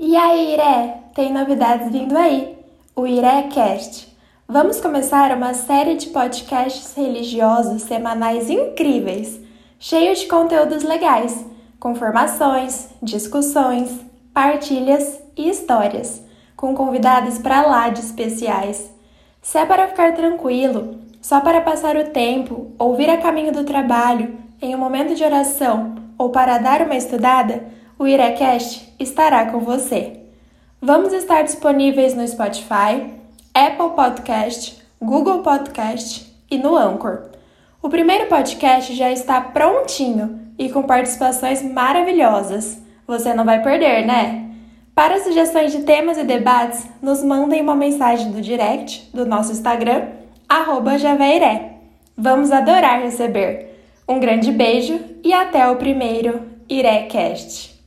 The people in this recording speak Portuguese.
E aí, Iré, tem novidades vindo aí, o IréCast. Vamos começar uma série de podcasts religiosos semanais incríveis, cheios de conteúdos legais, com formações, discussões, partilhas e histórias, com convidados para lá de especiais. Se é para ficar tranquilo, só para passar o tempo, ouvir a caminho do trabalho, em um momento de oração ou para dar uma estudada, o IRECast estará com você. Vamos estar disponíveis no Spotify, Apple Podcast, Google Podcast e no Anchor. O primeiro podcast já está prontinho e com participações maravilhosas. Você não vai perder, né? Para sugestões de temas e debates, nos mandem uma mensagem no direct do nosso Instagram, Javeiré. Vamos adorar receber. Um grande beijo e até o primeiro IRECast.